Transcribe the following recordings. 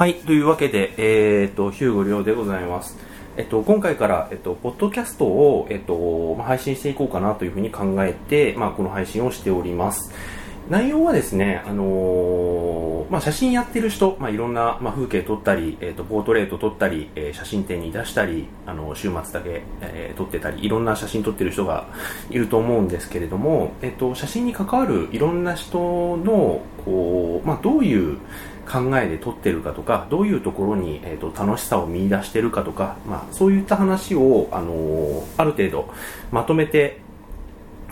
はい、というわけで、えー、と、ヒューゴリョウでございます。えっと、今回から、えっと、ポッドキャストを、えっと、ま配信していこうかなというふうに考えて、まあ、この配信をしております。内容はですね、あのーまあ、写真やってる人、まあ、いろんな、まあ、風景撮ったり、えっと、ポートレート撮ったり、えー写真展に出したり、あの、週末だけ、え撮ってたり、いろんな写真撮ってる人がいると思うんですけれども、えっと、写真に関わるいろんな人の、こう、まあ、どういう考えで撮ってるかとか、どういうところに、えー、と楽しさを見出してるかとか、まあ、そういった話を、あのーある程度まとめて、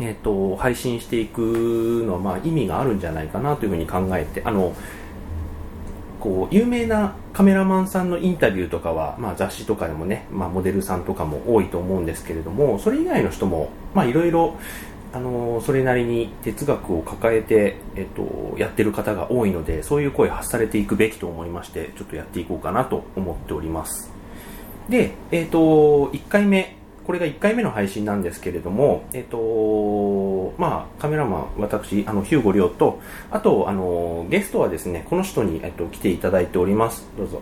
えー、と配信していくのは、まあ、意味があるんじゃないかなというふうに考えてあのこう有名なカメラマンさんのインタビューとかは、まあ、雑誌とかでもね、まあ、モデルさんとかも多いと思うんですけれどもそれ以外の人もまあいろいろあのそれなりに哲学を抱えて、えっと、やってる方が多いのでそういう声発されていくべきと思いましてちょっとやっていこうかなと思っております。で、えっと、1回目これが1回目の配信なんですけれども、えっとまあ、カメラマン私あのヒューゴリョウとあとあのゲストはですねこの人に、えっと、来ていただいております。どうぞ。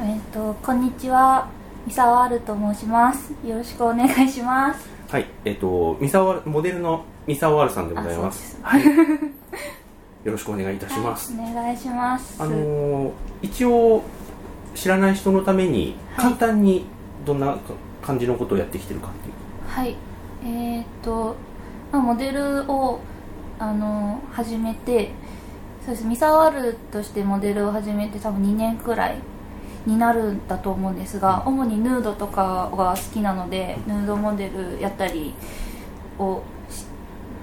えっ、とこんにちは。三沢あると申します。よろしくお願いします。はいえっと三沢モデルの三沢あるさんでございます。あそうはい、よろしくお願いいたします、はいお願いします。あのー一応知らない人のためにはい。簡単にどんな感じのことをやってきてるかっていう。はい。えっ、と、まあ、モデルをあの始めてそうです。三沢あるとしてモデルを始めて多分2年くらいになるんだと思うんですが主にヌードとかが好きなのでヌードモデルやったりをし、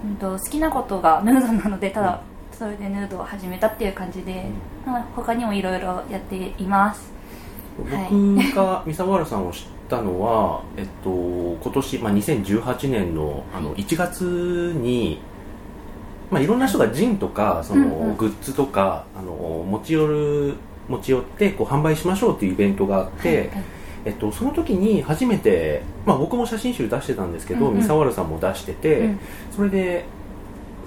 うん、と好きなことが ヌードなのでただそれでヌードを始めたっていう感じで、まあ他にもいろいろやっています。はい。僕が三沢原さんを知ったのは、えっと、今年、まあ、2018年のあの1月に、まあ、いろんな人がジンとかその、うんうん。グッズとかあの持ち寄る持ち寄ってこう販売しましょうっていうイベントがあって、はいはい。えっと、その時に初めて、まあ、僕も写真集出してたんですけど、うん。うん三沢原さんも出してて、うん。それで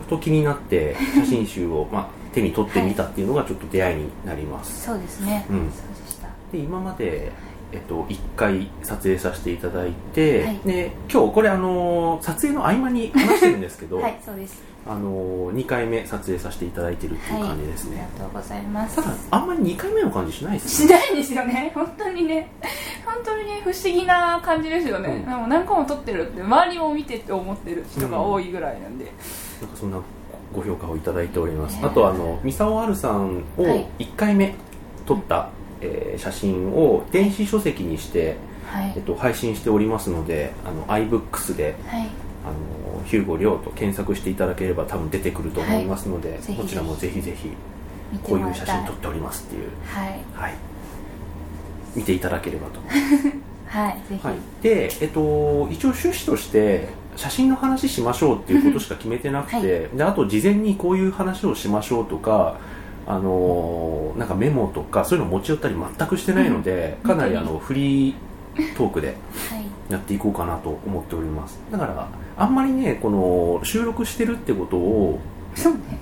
ふと気になって写真集を、まあ、手に取ってみたっていうのがちょっと出会いになります、そうですね、うん。そうでした。で今まで、えっと、1回撮影させていただいて、はい。で今日これあの撮影の合間に話してるんですけど、はいそうです。あの2回目撮影させていただいてるっていう感じですね、はい、ありがとうございます。ただあんまり2回目の感じしないですしねないんですよね。本当にね。本当にね不思議な感じですよね、うん。でも何個も撮ってるって周りも見てって思ってる人が多いぐらいなんで、なんかそんなご評価をいただいております、ね。あとあの三沢るさんをはい。1回目撮った、えー写真を電子書籍にして、はい。えっと、配信しておりますのであの iBooks ではい。あのヒューゴリョウと検索していただければ多分出てくると思いますので、ぜひぜひ。こちらもぜひぜひこういう写真撮っておりますっていう、はい。はい、見ていただければと。思いますはいぜひ、はい、で、えっと、一応趣旨として写真の話しましょうっていうことしか決めてなくて、はい。であと事前にこういう話をしましょうとかあのなんかメモとかそういうの持ち寄ったり全くしてないので、うん。かなりあのフリートークではい。やっていこうかなと思っております。だからあんまりねこの収録してるってことを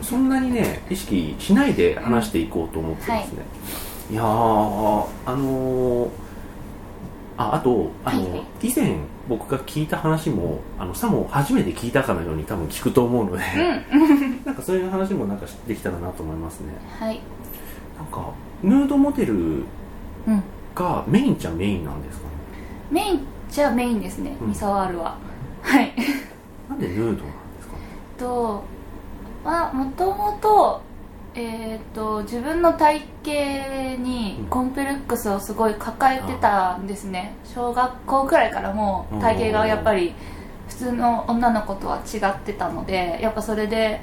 そんなにね意識しないで話していこうと思ってますね、い、やーあのーああとあの、はいはい。以前僕が聞いた話もあのさも初めて聞いたかのように多分聞くと思うので、うん。なんかそういう話もなんかできたらなと思いますね。はい。なんかヌードモデルうん。がメインっちゃメインなんですかね？メインじゃメインですね、うん。三沢あるは。はい。なんでヌードなんですか？とまあもともとえー、と自分の体型にコンプレックスをすごい抱えてたんですね。小学校くらいからもう体型がやっぱり普通の女の子とは違ってたのでやっぱそれで、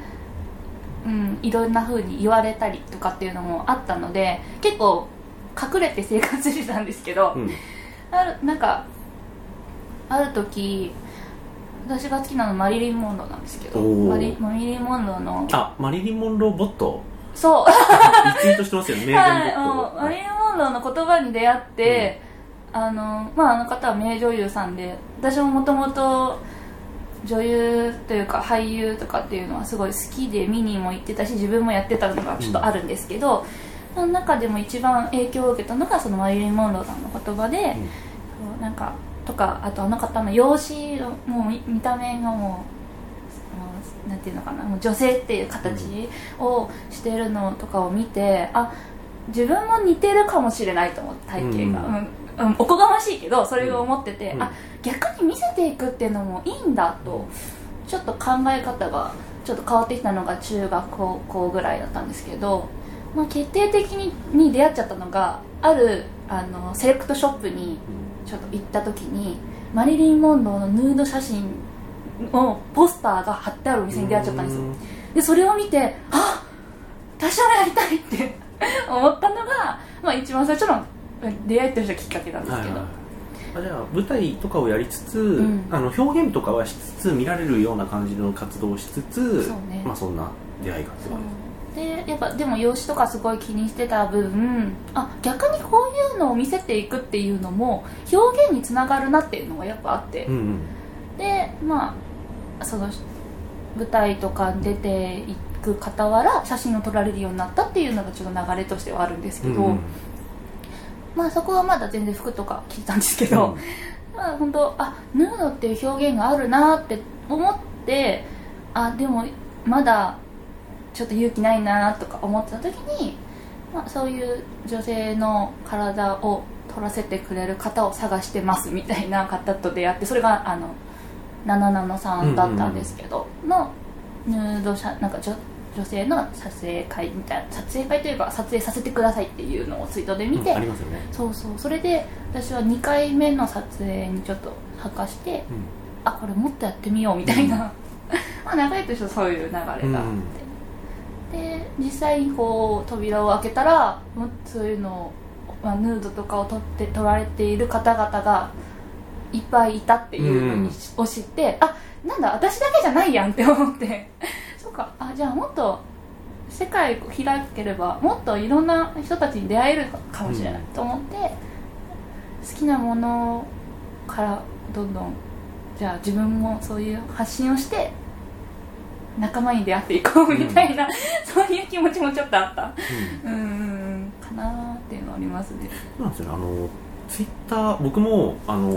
うん、いろんな風に言われたりとかっていうのもあったので結構隠れて生活してたんですけど、うん。あるなんかある時私が好きなのマリリン・モンローなんですけどマリマリリン・モンローのあマリリン・モンローボット？そう。リツイートしてますよね名言ボはい、ッもうマリリン・モンローの言葉に出会って、あのまあ、あの方は名女優さんで私ももともと女優というか俳優とかっていうのはすごい好きで見にも行ってたし自分もやってたのがちょっとあるんですけど、その中でも一番影響を受けたのがそのマリリン・モンローさんの言葉で、そうなんかとかあとあの方の容姿もう見見た目がもうなんていうのかなもう女性っていう形をしてるのとかを見て、あ自分も似てるかもしれないと思って体型が、うん。うんうんおこがましいけどそれを思ってて、うん。あ逆に見せていくっていうのもいいんだとちょっと考え方がちょっと変わってきたのが中学高校ぐらいだったんですけど、まあ、決定的にに出会っちゃったのがあるあのセレクトショップにちょっと行った時にマリリン・モンローのヌード写真をポスターが貼ってあるお店に出会っちゃったんですよ。でそれを見てあ私もやりたいって思ったのが、まあ、一番最初の出会いとしてはきっかけなんですけど、はいはい。あじゃあ舞台とかをやりつつ、ん。あの表現とかはしつつ見られるような感じの活動をしつつそうね。まあ、そんな出会いがあってでやっぱでも容姿とかすごい気にしてた分あ逆にこういうのを見せていくっていうのも表現につながるなっていうのがやっぱあって、うんうん。でまあその舞台とかに出ていく傍ら写真を撮られるようになったっていうのがちょっと流れとしてはあるんですけど、うん。うんまあそこはまだ全然服とか着てたんですけど、まあ本当あヌードっていう表現があるなって思ってあでもまだちょっと勇気ないなとか思ってた時に、まあ、そういう女性の体を撮らせてくれる方を探してますみたいな方と出会ってそれがあのナナナノさんだったんですけど、のヌード写なんか女女性の撮影会みたいな撮影会というか撮影させてくださいっていうのをツイートで見て、うんありますよね、そうそう。それで私は2回目の撮影にちょっと参加してうん。あこれもっとやってみようみたいな、まあ長いとしてはそういう流れがあって、で実際にこう扉を開けたらもうそういうのを、まあ、ヌードとかを撮って撮られている方々がいっぱいいたっていうのを知ってあなんだ私だけじゃないやんって思って。そうか。あじゃあもっと世界を開ければもっといろんな人たちに出会えるかもしれないと思って、好きなものからどんどんじゃあ自分もそういう発信をして仲間に出会っていこうみたいな、そういう気持ちもちょっとあった。うん。うんうんうん。かなーっていうのはありますね。そうなんですよね。あのツイッター僕もあの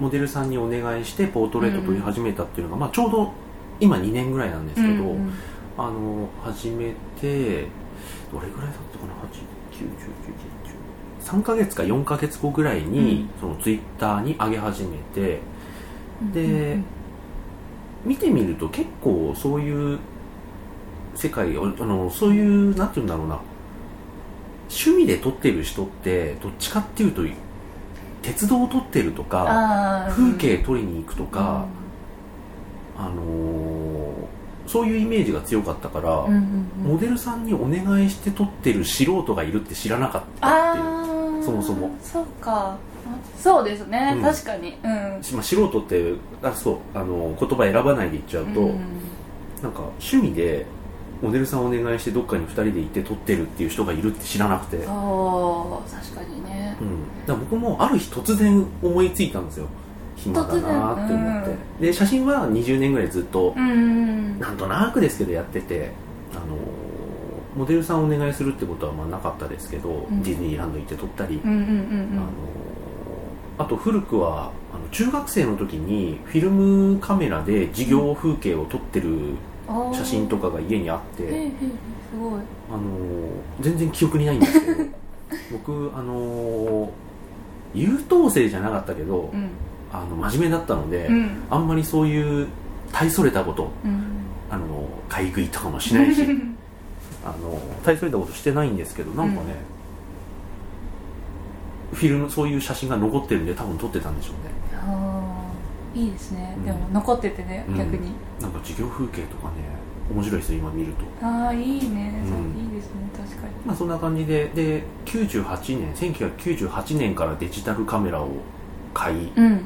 モデルさんにお願いしてポートレート撮り始めたっていうのが、まあ、ちょうど今2年ぐらいなんですけど、うんうん。あの始めてどれぐらいだったかな？8 9 1 0 1 0 3ヶ月か4ヶ月後ぐらいに、そのツイッターに上げ始めてでうんうん見てみると結構そういう世界をあのそういうなんて言うんだろうな趣味で撮ってる人ってどっちかっていうと鉄道を撮ってるとか風景撮りに行くとか、あのーそういうイメージが強かったから、うんうんうん。うんモデルさんにお願いして撮ってる素人がいるって知らなかったっていうそもそも。そうか。そうですね、うん。確かに。うん。しまあ、素人ってあそうあの言葉選ばないで言っちゃうと、うん。なんか趣味でモデルさんお願いしてどっかに2人で行って撮ってるっていう人がいるって知らなくて、ああ確かにね。ら僕もある日突然思いついたんですよ。暇だなーって思って、で写真は20年ぐらいずっとうんうんなんとなくですけどやっててあのモデルさんお願いするってことはまあなかったですけど、ん。ディズニーランド行って撮ったり、うんうんうんあのあと古くはあの中学生の時にフィルムカメラで授業風景を撮ってるうん写真とかが家にあって、すごい。あの全然記憶にないんですけど 僕あの優等生じゃなかったけど、うん。あの真面目だったので、うん。あんまりそういう大それたことうん。あの買い食いとかもしないし あの大それたことしてないんですけどなんかね、フィルムそういう写真が残ってるんで多分撮ってたんでしょうねいいですね、うん。でも残っててねうん。逆に、なんか授業風景とかね面白いですよ今見ると。ああいいね、うん。いいですね。確かに。まあそんな感じでで98年1998年からデジタルカメラを買いうん。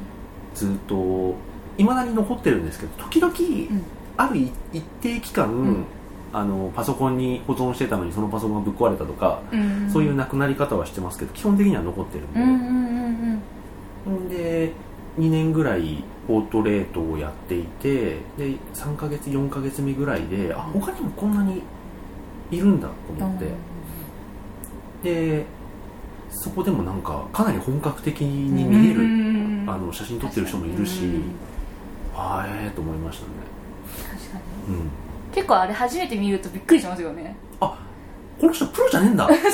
ずっといまだに残ってるんですけど時々、ん。ある一定期間、ん。あのパソコンに保存してたのにそのパソコンがぶっ壊れたとか、うん。そういうなくなり方はしてますけど基本的には残ってるんで、うんうんうんうん。で2年ぐらいポートレートをやっていてで3ヶ月4ヶ月目ぐらいであ他にもこんなにいるんだと思って、でそこでもなんかかなり本格的に見える、うん。あの写真撮ってる人もいるし、うんあーええと思いましたね、確かに。うん、結構あれ初めて見るとびっくりしますよね。あこの人プロじゃねえんだってい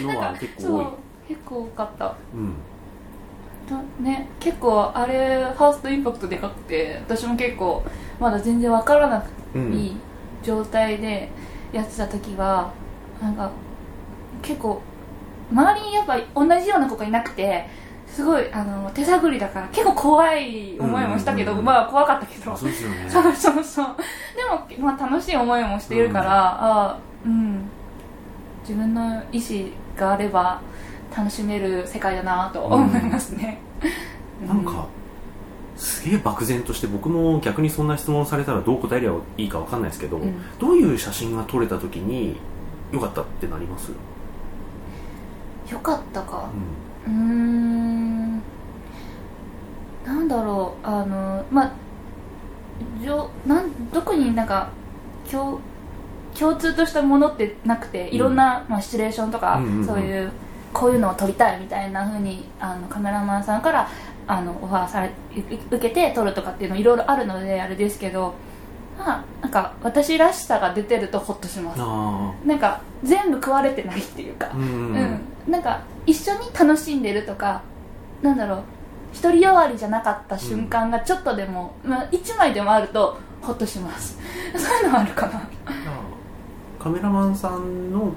うのは結構多い。結構多かった。うん。とね結構あれファーストインパクトでかくて私も結構まだ全然わからなくうん。いい状態でやってた時はなんか結構周りにやっぱ同じような子がいなくてすごいあの手探りだから結構怖い思いもしたけど、うんうんうん。まあ怖かったけどあそうですよね。そうそうそう。でも、まあ、楽しい思いもしているから、うん。ああうん。自分の意思があれば楽しめる世界だなと思いますね、なんかすげえ漠然として僕も逆にそんな質問されたらどう答えればいいかわかんないですけど、うん。どういう写真が撮れた時に良かったってなります、よかったか。うん。なんだろう。あのまあじょなん特になんか共共通としたものってなくていろんな、まあ、シチュエーションとか、うんうんうん。そういうこういうのを撮りたいみたいな風にあのカメラマンさんからあのオファーされう受けて撮るとかっていうのいろいろあるのであれですけどまあなんか私らしさが出てるとホッとします。あなんか全部食われてないっていうか。あうんうん。うん、なんか一緒に楽しんでるとかなんだろう独りよがりじゃなかった瞬間がちょっとでも、まあ、1枚でもあるとホッとします。そういうのはあるかな。カメラマンさんの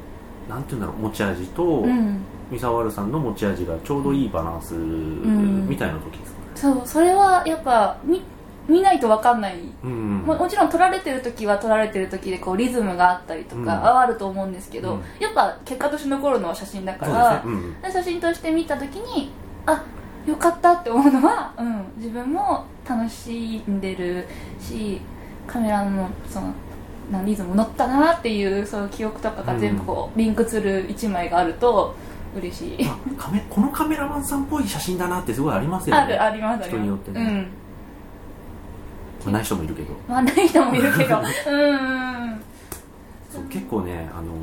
なんていうんだろう持ち味と、うん三沢るさんの持ち味がちょうどいいバランスん。みたいな時ですか？ね、そうそれはやっぱ見見ないと分かんない、うんももちろん撮られてる時は撮られてる時でこうリズムがあったりとか、あると思うんですけど、うん。やっぱ結果として残るのは写真だからね、うんで写真として見た時にあよかったって思うのは、うん、自分も楽しんでるしカメラのそのなリズム乗ったなっていうその記憶とかが全部こうリンクする一枚があると嬉しい、まあカメこのカメラマンさんっぽい写真だなってすごいありますよね。あるあります人によってね。うん。まあない人もいるけど。まあない人もいるけど。うんそう結構ね、あのー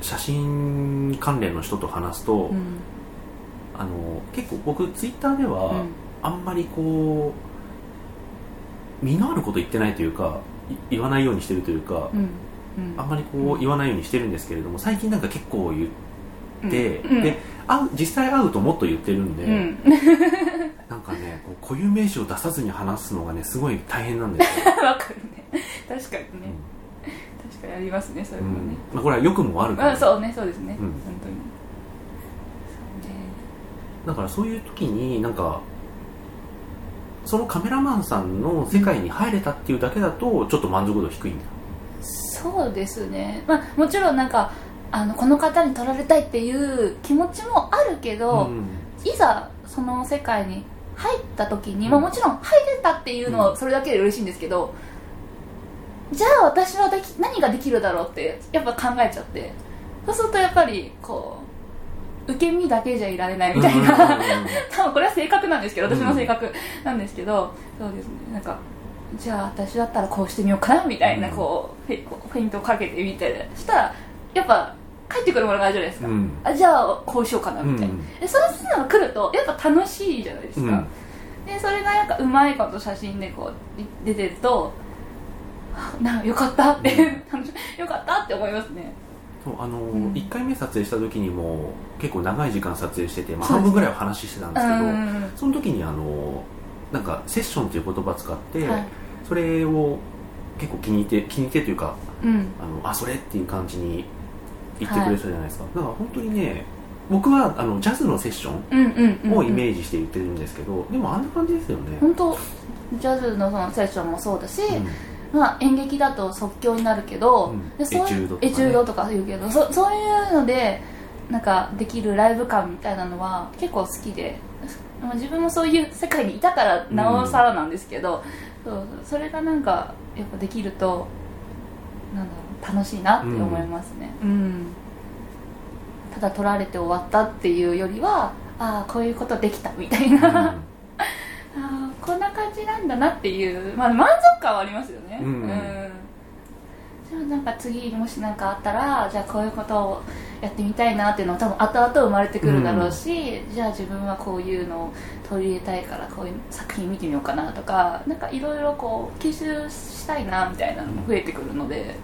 写真関連の人と話すと、うん。あのー結構僕ツイッターでは、うん。あんまりこう身のあること言ってないというかい言わないようにしてるというか、うんうん。あんまりこう言わないようにしてるんですけれども最近なんか結構言って、うんで会う実際会うともっと言ってるんで、うん。なんかねこう固有名詞を出さずに話すのがねすごい大変なんですよ、わかるね。確かにね。確かにありますねそれうんもね、まあ、これは良くも悪くも、あそうねそうですね、うん。本当に。だからそういう時になんかそのカメラマンさんの世界に入れたっていうだけだとちょっと満足度低いんだ。そうですね、まあ、もちろんなんかあのこの方に撮られたいっていう気持ちもあるけど、ん。いざその世界に入った時に、うんまあ、もちろん入れたっていうのうん。はそれだけで嬉しいんですけど、じゃあ私はでき何ができるだろうってやっぱ考えちゃって。そうするとやっぱりこう受け身だけじゃいられないみたいな、多分これは性格なんですけど私の性格なんですけど、そうですね。なんかじゃあ私だったらこうしてみようかなみたいな、うん。こうフェイントをかけてみてしたらやっぱ帰ってくるものがあるじゃないですか、うん。あじゃあこうしようかなみたいな、うんでそういうのが来るとやっぱ楽しいじゃないですか、うん。でそれがなんかうまいこと写真でこうい出てるとあなよかったって、楽しよかったって思いますね。そうあのーうん。1回目撮影した時にも結構長い時間撮影してて、まあ、半分ぐらいお話ししてたんですけどうんその時にあのーなんかセッションという言葉を使って、はい。それを結構気に入って気に入ってというかうん。あのあそれっていう感じに言ってくれたじゃないですか、だから本当にね僕はあのジャズのセッションをイメージして言ってるんですけど、でもあんな感じですよね、本当ジャズのそのセッションもそうだし、うん。まあ、演劇だと即興になるけど、うん。でそういうエチュードとか言うけどそそういうのでなんかできるライブ感みたいなのは結構好きで、まあ、自分もそういう世界にいたからなおさらなんですけど、そうそうそれがなんかやっぱできるとなんだろう楽しいなって思いますね、うん。ただ撮られて終わったっていうよりはああこういうことできたみたいな、うん。あーこんな感じなんだなっていう、まあ、満足感はありますよね。うん。じゃあなんか次もし何かあったらじゃあこういうことをやってみたいなっていうのは多分後々生まれてくるだろうし、じゃあ自分はこういうのを取り入れたいからこういう作品見てみようかなとかなんかいろいろこう吸収したいなみたいなのも増えてくるので、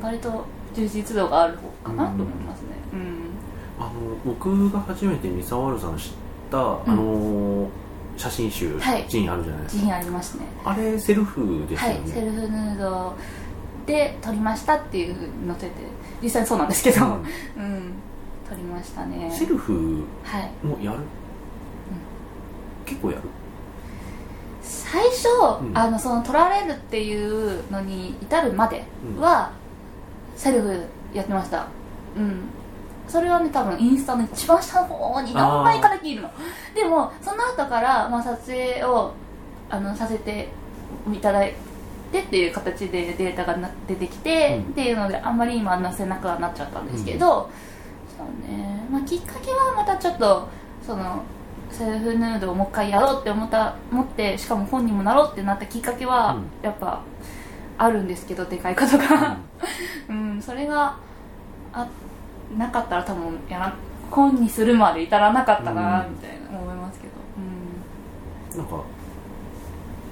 うん、割と充実度がある方かなと思いますね。うん。あの僕が初めて三沢ルさん知った、あの写真集、はい。ジンあるじゃないですか。自信ありますね。あれセルフですよね、はいセルフヌードで撮りましたっていうふうに載せて実際そうなんですけど、うん。うん。撮りましたね。セルフはい。もやる、結構やる最初、うん。あのその撮られるっていうのに至るまでは、セルフやってました。うん。それはね多分インスタの一番下の方に何枚かだけいるの。でもその後から、まあ、撮影をあのさせていただいてっていう形でデータがな出てきて、うん。っていうのであんまり今載せなくはなっちゃったんですけど、そうね、まあ、きっかけはまたちょっとそのセルフヌードをもう一回やろうって思った思ってしかも本にもなろうってなったきっかけは、うん。やっぱあるんですけどでかいことが、うん、それがあなかったら多分やら本にするまで至らなかったなうんみたいな思いますけど、なんか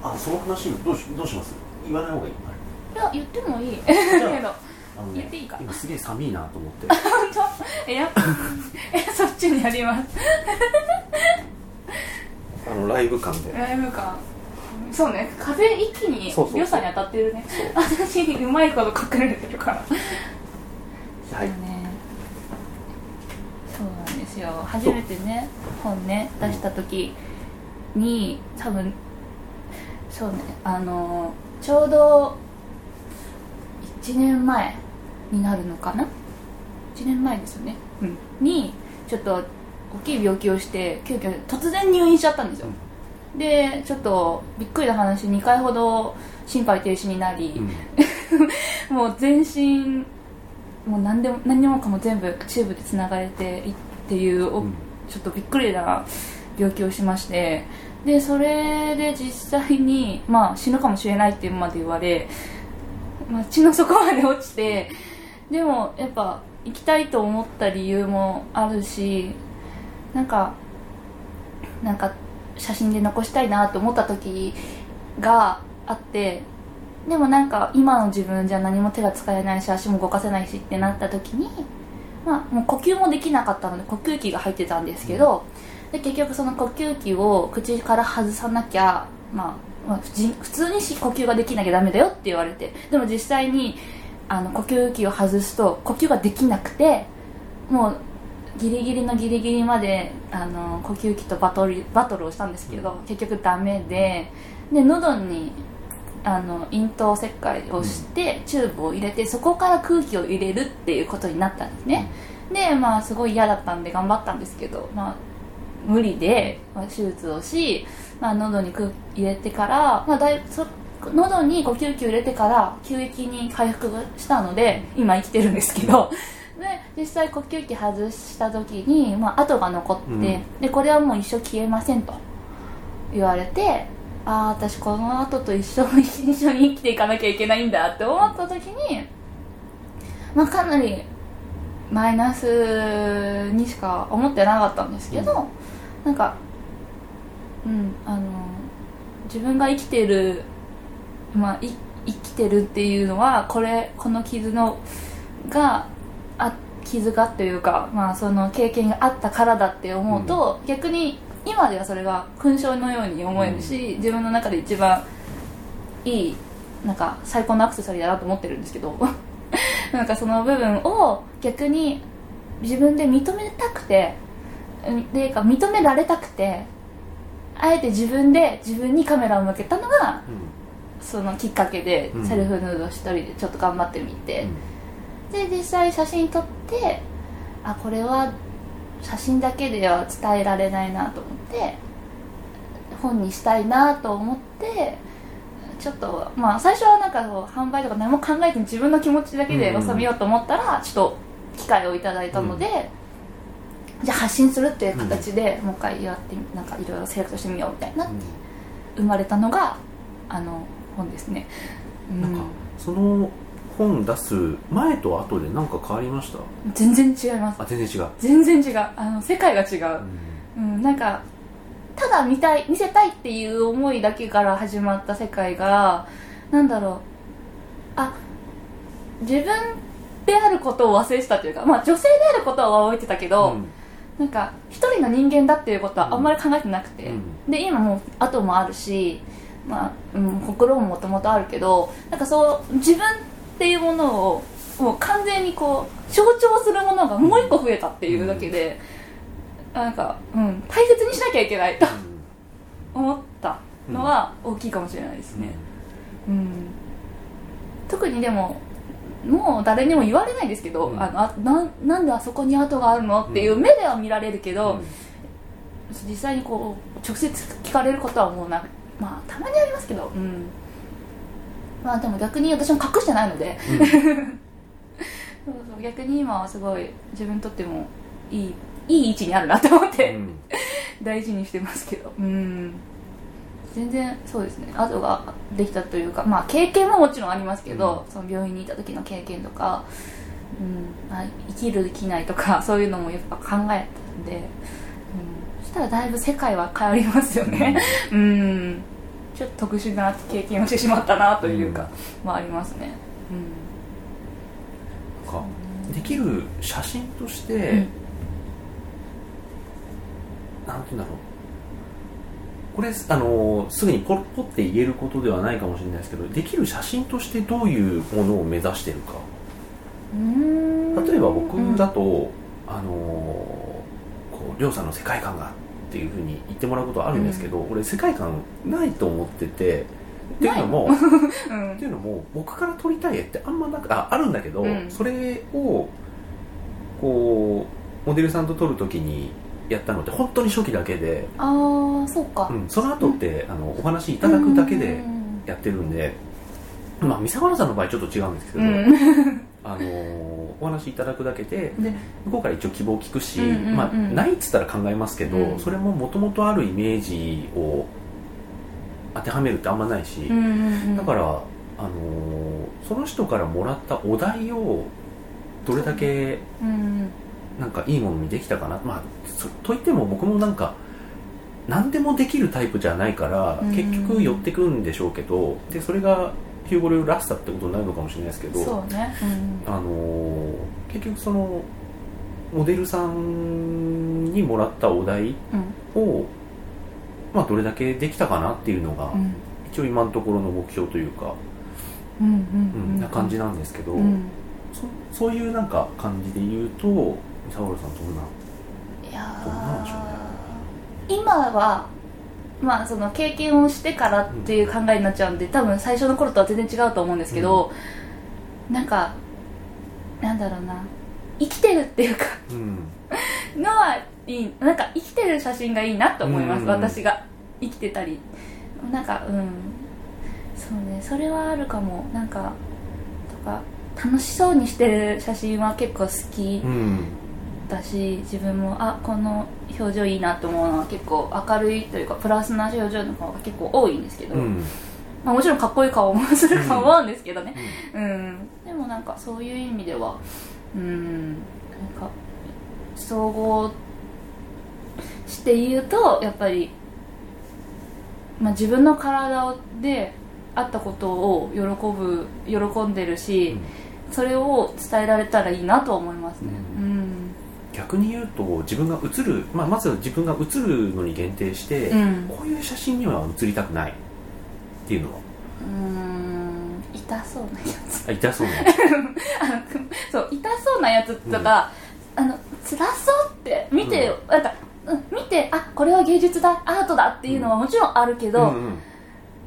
あその話どうしどうします？言わない方がいい？うん、いや言ってもいい。けど今すげえ寒いなと思って。本当えやえそっちにやりますあのライブ感で。ライブ感。そうね。風一気に良さに当たってるね。そう。私にうまいこと隠れてるから。はい。そうね。そうなんですよ。初めてね本ね出した時に多分そうねあのちょうど1年前になるのかな？1年前ですよね、うん、にちょっと大きい病気をして急遽突然入院しちゃったんですよ、でちょっとびっくりな話2回ほど心肺停止になり、うん。もう全身もう何でも何にもかも全部チューブでつながれていっていう、おうん。ちょっとびっくりな病気をしまして。でそれで実際に、まあ、死ぬかもしれないってまで言われ、まあ、血の底まで落ちてでもやっぱ行きたいと思った理由もあるしなんかなんか写真で残したいなと思った時があってでもなんか今の自分じゃ何も手が使えないし足も動かせないしってなった時に、まあ、もう呼吸もできなかったので呼吸器が入ってたんですけど、で結局その呼吸器を口から外さなきゃ、まあまあ、普通にし呼吸ができなきゃダメだよって言われてでも実際にあの呼吸器を外すと呼吸ができなくてもうギリギリのギリギリまであの呼吸器とバトルバトルをしたんですけど結局ダメでで喉にあの咽頭切開をして、チューブを入れてそこから空気を入れるっていうことになったんですね、でまあすごい嫌だったんで頑張ったんですけど、まあ、無理で、まあ、手術をし、まあ、喉に空気入れてから、まあ、だいそ喉に呼吸器を入れてから急激に回復したので今生きてるんですけどで実際呼吸器外した時に、まあ、跡が残って、うん。でこれはもう一生消えませんと言われてああ私この後と一緒に一緒に生きていかなきゃいけないんだって思った時に、まあ、かなりマイナスにしか思ってなかったんですけど、なんかうんあの自分が生きてるまあい生きてるっていうのはこれこの傷のがあ傷がというか、まあ、その経験があったからだって思うと、逆に今ではそれが勲章のように思えるし、自分の中で一番いいなんか最高のアクセサリーだなと思ってるんですけど なんかその部分を逆に自分で認めたくてうんっていうか認められたくてあえて自分で自分にカメラを向けたのがそのきっかけでうん。セルフヌード一人でちょっと頑張ってみて、で実際写真撮ってあこれは写真だけでは伝えられないなと思って本にしたいなと思ってちょっとまあ最初はなんかこう販売とか何も考えずに自分の気持ちだけで収めようと思ったら、ちょっと機会をいただいたので、じゃあ発信するっていう形でもう一回やってみなんかいろいろセレクトしてみようみたいな生まれたのがあの本ですね、うん。なんかその本出す前と後で何か変わりました？全然違います。あ全然違う、全然違う。あの世界が違う、うん、なんかただ見たい見せたいっていう思いだけから始まった世界がなんだろう。あ自分であることを忘れてたというか、まあ、女性であることは覚えてたけど、うん。なんか一人の人間だっていうことはあんまり考えてなくて、うん。で今もう後もあるし、まあうん、心ももともとあるけどなんかそう自分っていうものをもう完全にこう象徴するものがもう一個増えたっていうだけで、なんか、うん、大切にしなきゃいけないと思ったのは大きいかもしれないですね、うん、特にでももう誰にも言われないですけど、うん。あのあななんであそこに跡があるのっていう目では見られるけど、実際にこう直接聞かれることはもうなまあたまにありますけどうんまあでも逆に私も隠してないので、そうそう逆に今はすごい自分にとってもいいいい位置にあるなと思って、うん。大事にしてますけど。うん。全然そうですね。後ができたというかまあ経験ももちろんありますけど、その病院にいた時の経験とか、うん。まあ、生きる生きないとか そういうのもやっぱ考えたんで、うん、そしたらだいぶ世界は変わりますよね。うん、ちょっと特殊な経験をしてしまったなというか、まあありますね。なんかできる写真として、うん。なんて言うんだろう。これあのすぐにポッポって言えることではないかもしれないですけどできる写真としてどういうものを目指してるか。うん。例えば僕だと、あのこうりょうさんの世界観がっていうふうに言ってもらうことはあるんですけど、俺世界観ないと思っててっていうのも うん。っていうのも僕から撮りたい絵ってあんまなくああるんだけど、うん。それをこうモデルさんと撮るときにやったのって本当に初期だけで、ああそうか、うん、その後って、あのお話いただくだけでうんやってるんで、まあ三沢さんの場合ちょっと違うんですけど、うん あのお話いただくだけでで向こうから一応希望を聞くし、うんうんうんまあ、ないっつったら考えますけど、うん。それももともとあるイメージを当てはめるってあんまないし、うんうんうん。だから、あのーその人からもらったお題をどれだけうんなんかいいものにできたかな、まあ、そといっても僕もなんか何でもできるタイプじゃないから、うん。結局寄ってくんでしょうけどでそれがヒューゴ・レオらしさってことになるのかもしれないですけど、そうねうんあの結局そのモデルさんにもらったお題うんを、まあ、どれだけできたかなっていうのが、うん一応今のところの目標というか、うんうんううんな感じなんですけど、うんそそういうなんか感じで言うと三沢さんどんないやどうなんでしょうね今はまあその経験をしてからっていう考えになっちゃうんで多分最初の頃とは全然違うと思うんですけど、なんかなんだろうな。生きてるっていうかうんのはいいなんか生きてる写真がいいなと思います、うん。私が。生きてたり。なんかうん。そうねそれはあるかも。なんかとか楽しそうにしてる写真は結構好きうん。だし自分もあこの表情いいなと思うのは結構明るいというかプラスな表情の方が結構多いんですけど、うん。まあ、もちろんかっこいい顔もすると思うんですけどね、うん、でもなんかそういう意味ではうん。なんか総合して言うとやっぱり、まあ、自分の体であったことを喜ぶ喜んでるし、それを伝えられたらいいなと思いますね。ううん、逆に言うと自分が写る、まあ、まず自分が写るのに限定して、うん。こういう写真には写りたくないっていうのは？うん痛そうなやつ。あ痛そうなあの そう痛そうなやつとか、あの辛そうって見て、なんか、うん、見てあこれは芸術だアートだっていうのはもちろんあるけど、うんうん。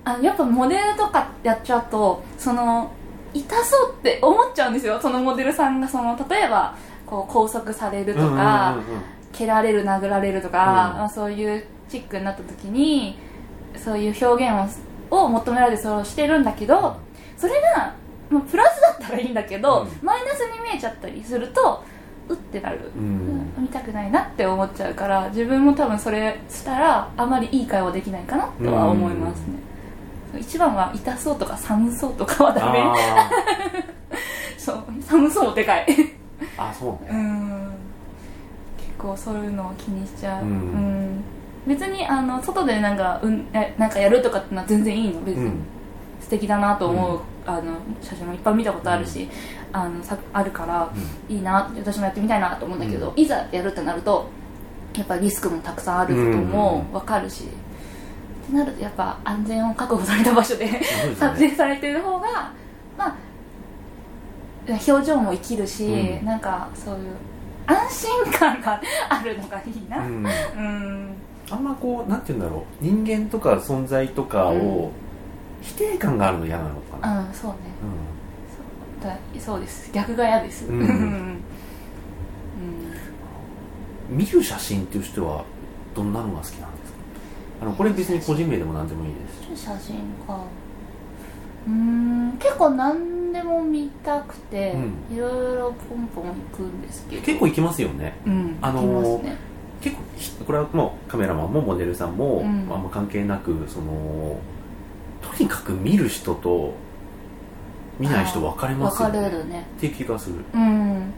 あのやっぱモデルとかやっちゃうとその痛そうって思っちゃうんですよ。そのモデルさんがその例えばこう拘束されるとか、うんうんうんうん。蹴られる殴られるとか、うん。まあ、そういうチックになった時にそういう表現をを求められてそれをしてるんだけどそれが、まあ、プラスだったらいいんだけど、うん。マイナスに見えちゃったりするとうってなる、ううん。ん見たくないなって思っちゃうから自分も多分それしたらあまりいい会話できないかなとは思いますね、一番は痛そうとか寒そうとかはダメ。あ そう寒そうでかいあそうね。うん。結構そういうのを気にしちゃう、うん。うん。別にあの外でなんか,、うん、えなんかやるとかってのは全然いいの。別に、うん。素敵だなと思う、うん。あの写真もいっぱい見たことあるし、あのさあるから、いいな私もやってみたいなと思うんだけど、ういざやるってなるとやっぱリスクもたくさんあることも分かるし、ってなるとやっぱ安全を確保された場所で 撮影されてる方がまあ表情も生きるし、うん。なんかそういう安心感があるのがいいな。うん。うん。あんまこうなんて言うんだろう。人間とか存在とかを否定感があるの嫌なのかな、うんそうね。うそうだそうです。逆が嫌です。うん。うん。ん見る写真っていう人はどんなのが好きなんですか？あのこれ別に個人名でも何でもいいです。写真か。うーん結構何でも見たくて、ういろいろポンポン行くんですけど。結構行きますよね。うんあのね。結構ひこれはもうカメラマンもモデルさんも、うん。あんま関係なくそのとにかく見る人と見ない人分かれますよ分ねかれるね。って気がする。うん。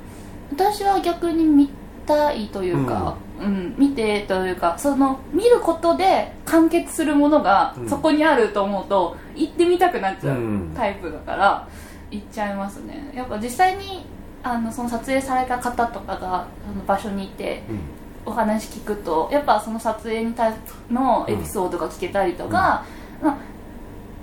私は逆に見たいというか、うん見てというかその見ることで完結するものがうん。そこにあると思うと行ってみたくなっちゃううん。タイプだから行っちゃいますね。やっぱ実際にあのその撮影された方とかがその場所にいてうん。お話聞くとやっぱその撮影に対のエピソードが聞けたりとか、まあ、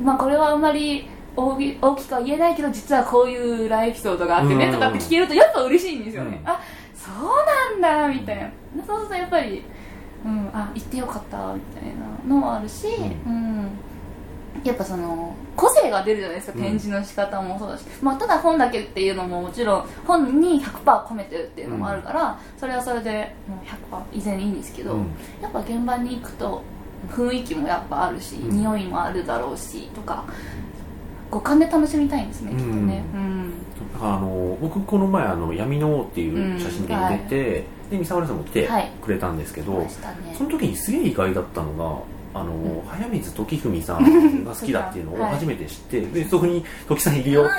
まあこれはあんまり大き大きくは言えないけど実はこういう裏エピソードがあってねうん。とかって聞けるとやっぱ嬉しいんですよね、うん。あそうなんだみたいな。そうするとやっぱり、うん、あ行ってよかったみたいなのもあるし、ううんやっぱその個性が出るじゃないですかうん。展示の仕方もそうだし、まあ、ただ本だけっていうのももちろん本に100%込めてるっていうのもあるから、それはそれでもう100%以前いいんですけど、うん。やっぱ現場に行くと雰囲気もやっぱあるし、うん。匂いもあるだろうしとか五感で楽しみたいんですね、きっとね。うん。だからあの僕この前あの闇の王っていう写真展に出て、で三沢さんも来てはい。くれたんですけど、ましたね。その時にすげえ意外だったのがあの、早水時文さんが好きだっていうのをはい。初めて知って、でそこに時さんいるよって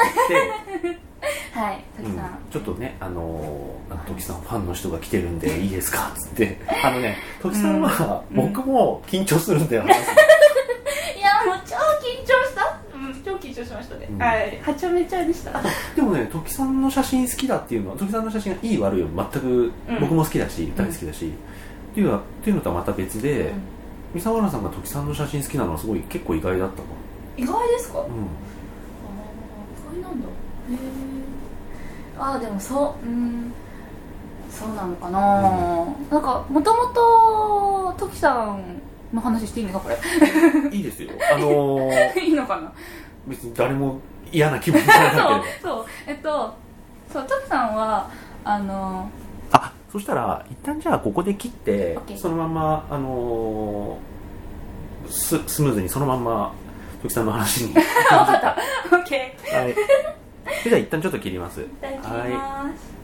言って、はいうん時さん、ちょっとねあの時さんファンの人が来てるんでいいですか？っつって。あのね時さんはうん。僕も緊張するんだよ、いやもう超緊張した、うん、超緊張しましたね、うん。はい。はちゃめちゃでした。でもね時さんの写真好きだっていうのは時さんの写真がいい悪いは全くうん僕も好きだし、大好きだし、っていうのはっていうのとはまた別で、三沢原さんが時さんの写真好きなのはすごい結構意外だったか。意外ですか、な、ああ意外なんだ。へえああでもそううん。そうなのかな、なんかもともとトキさんの話していいのかこれ？うん、いいですよ。あのーいいのかな？別に誰も嫌な気分にならなければそうそうえっとそうトキさんはあのあそしたら一旦じゃあここで切って OK そのままあのーススムーズにそのまんま時さんの話に。分かった。OK はい。じゃあ一旦ちょっと切ります。いただきます、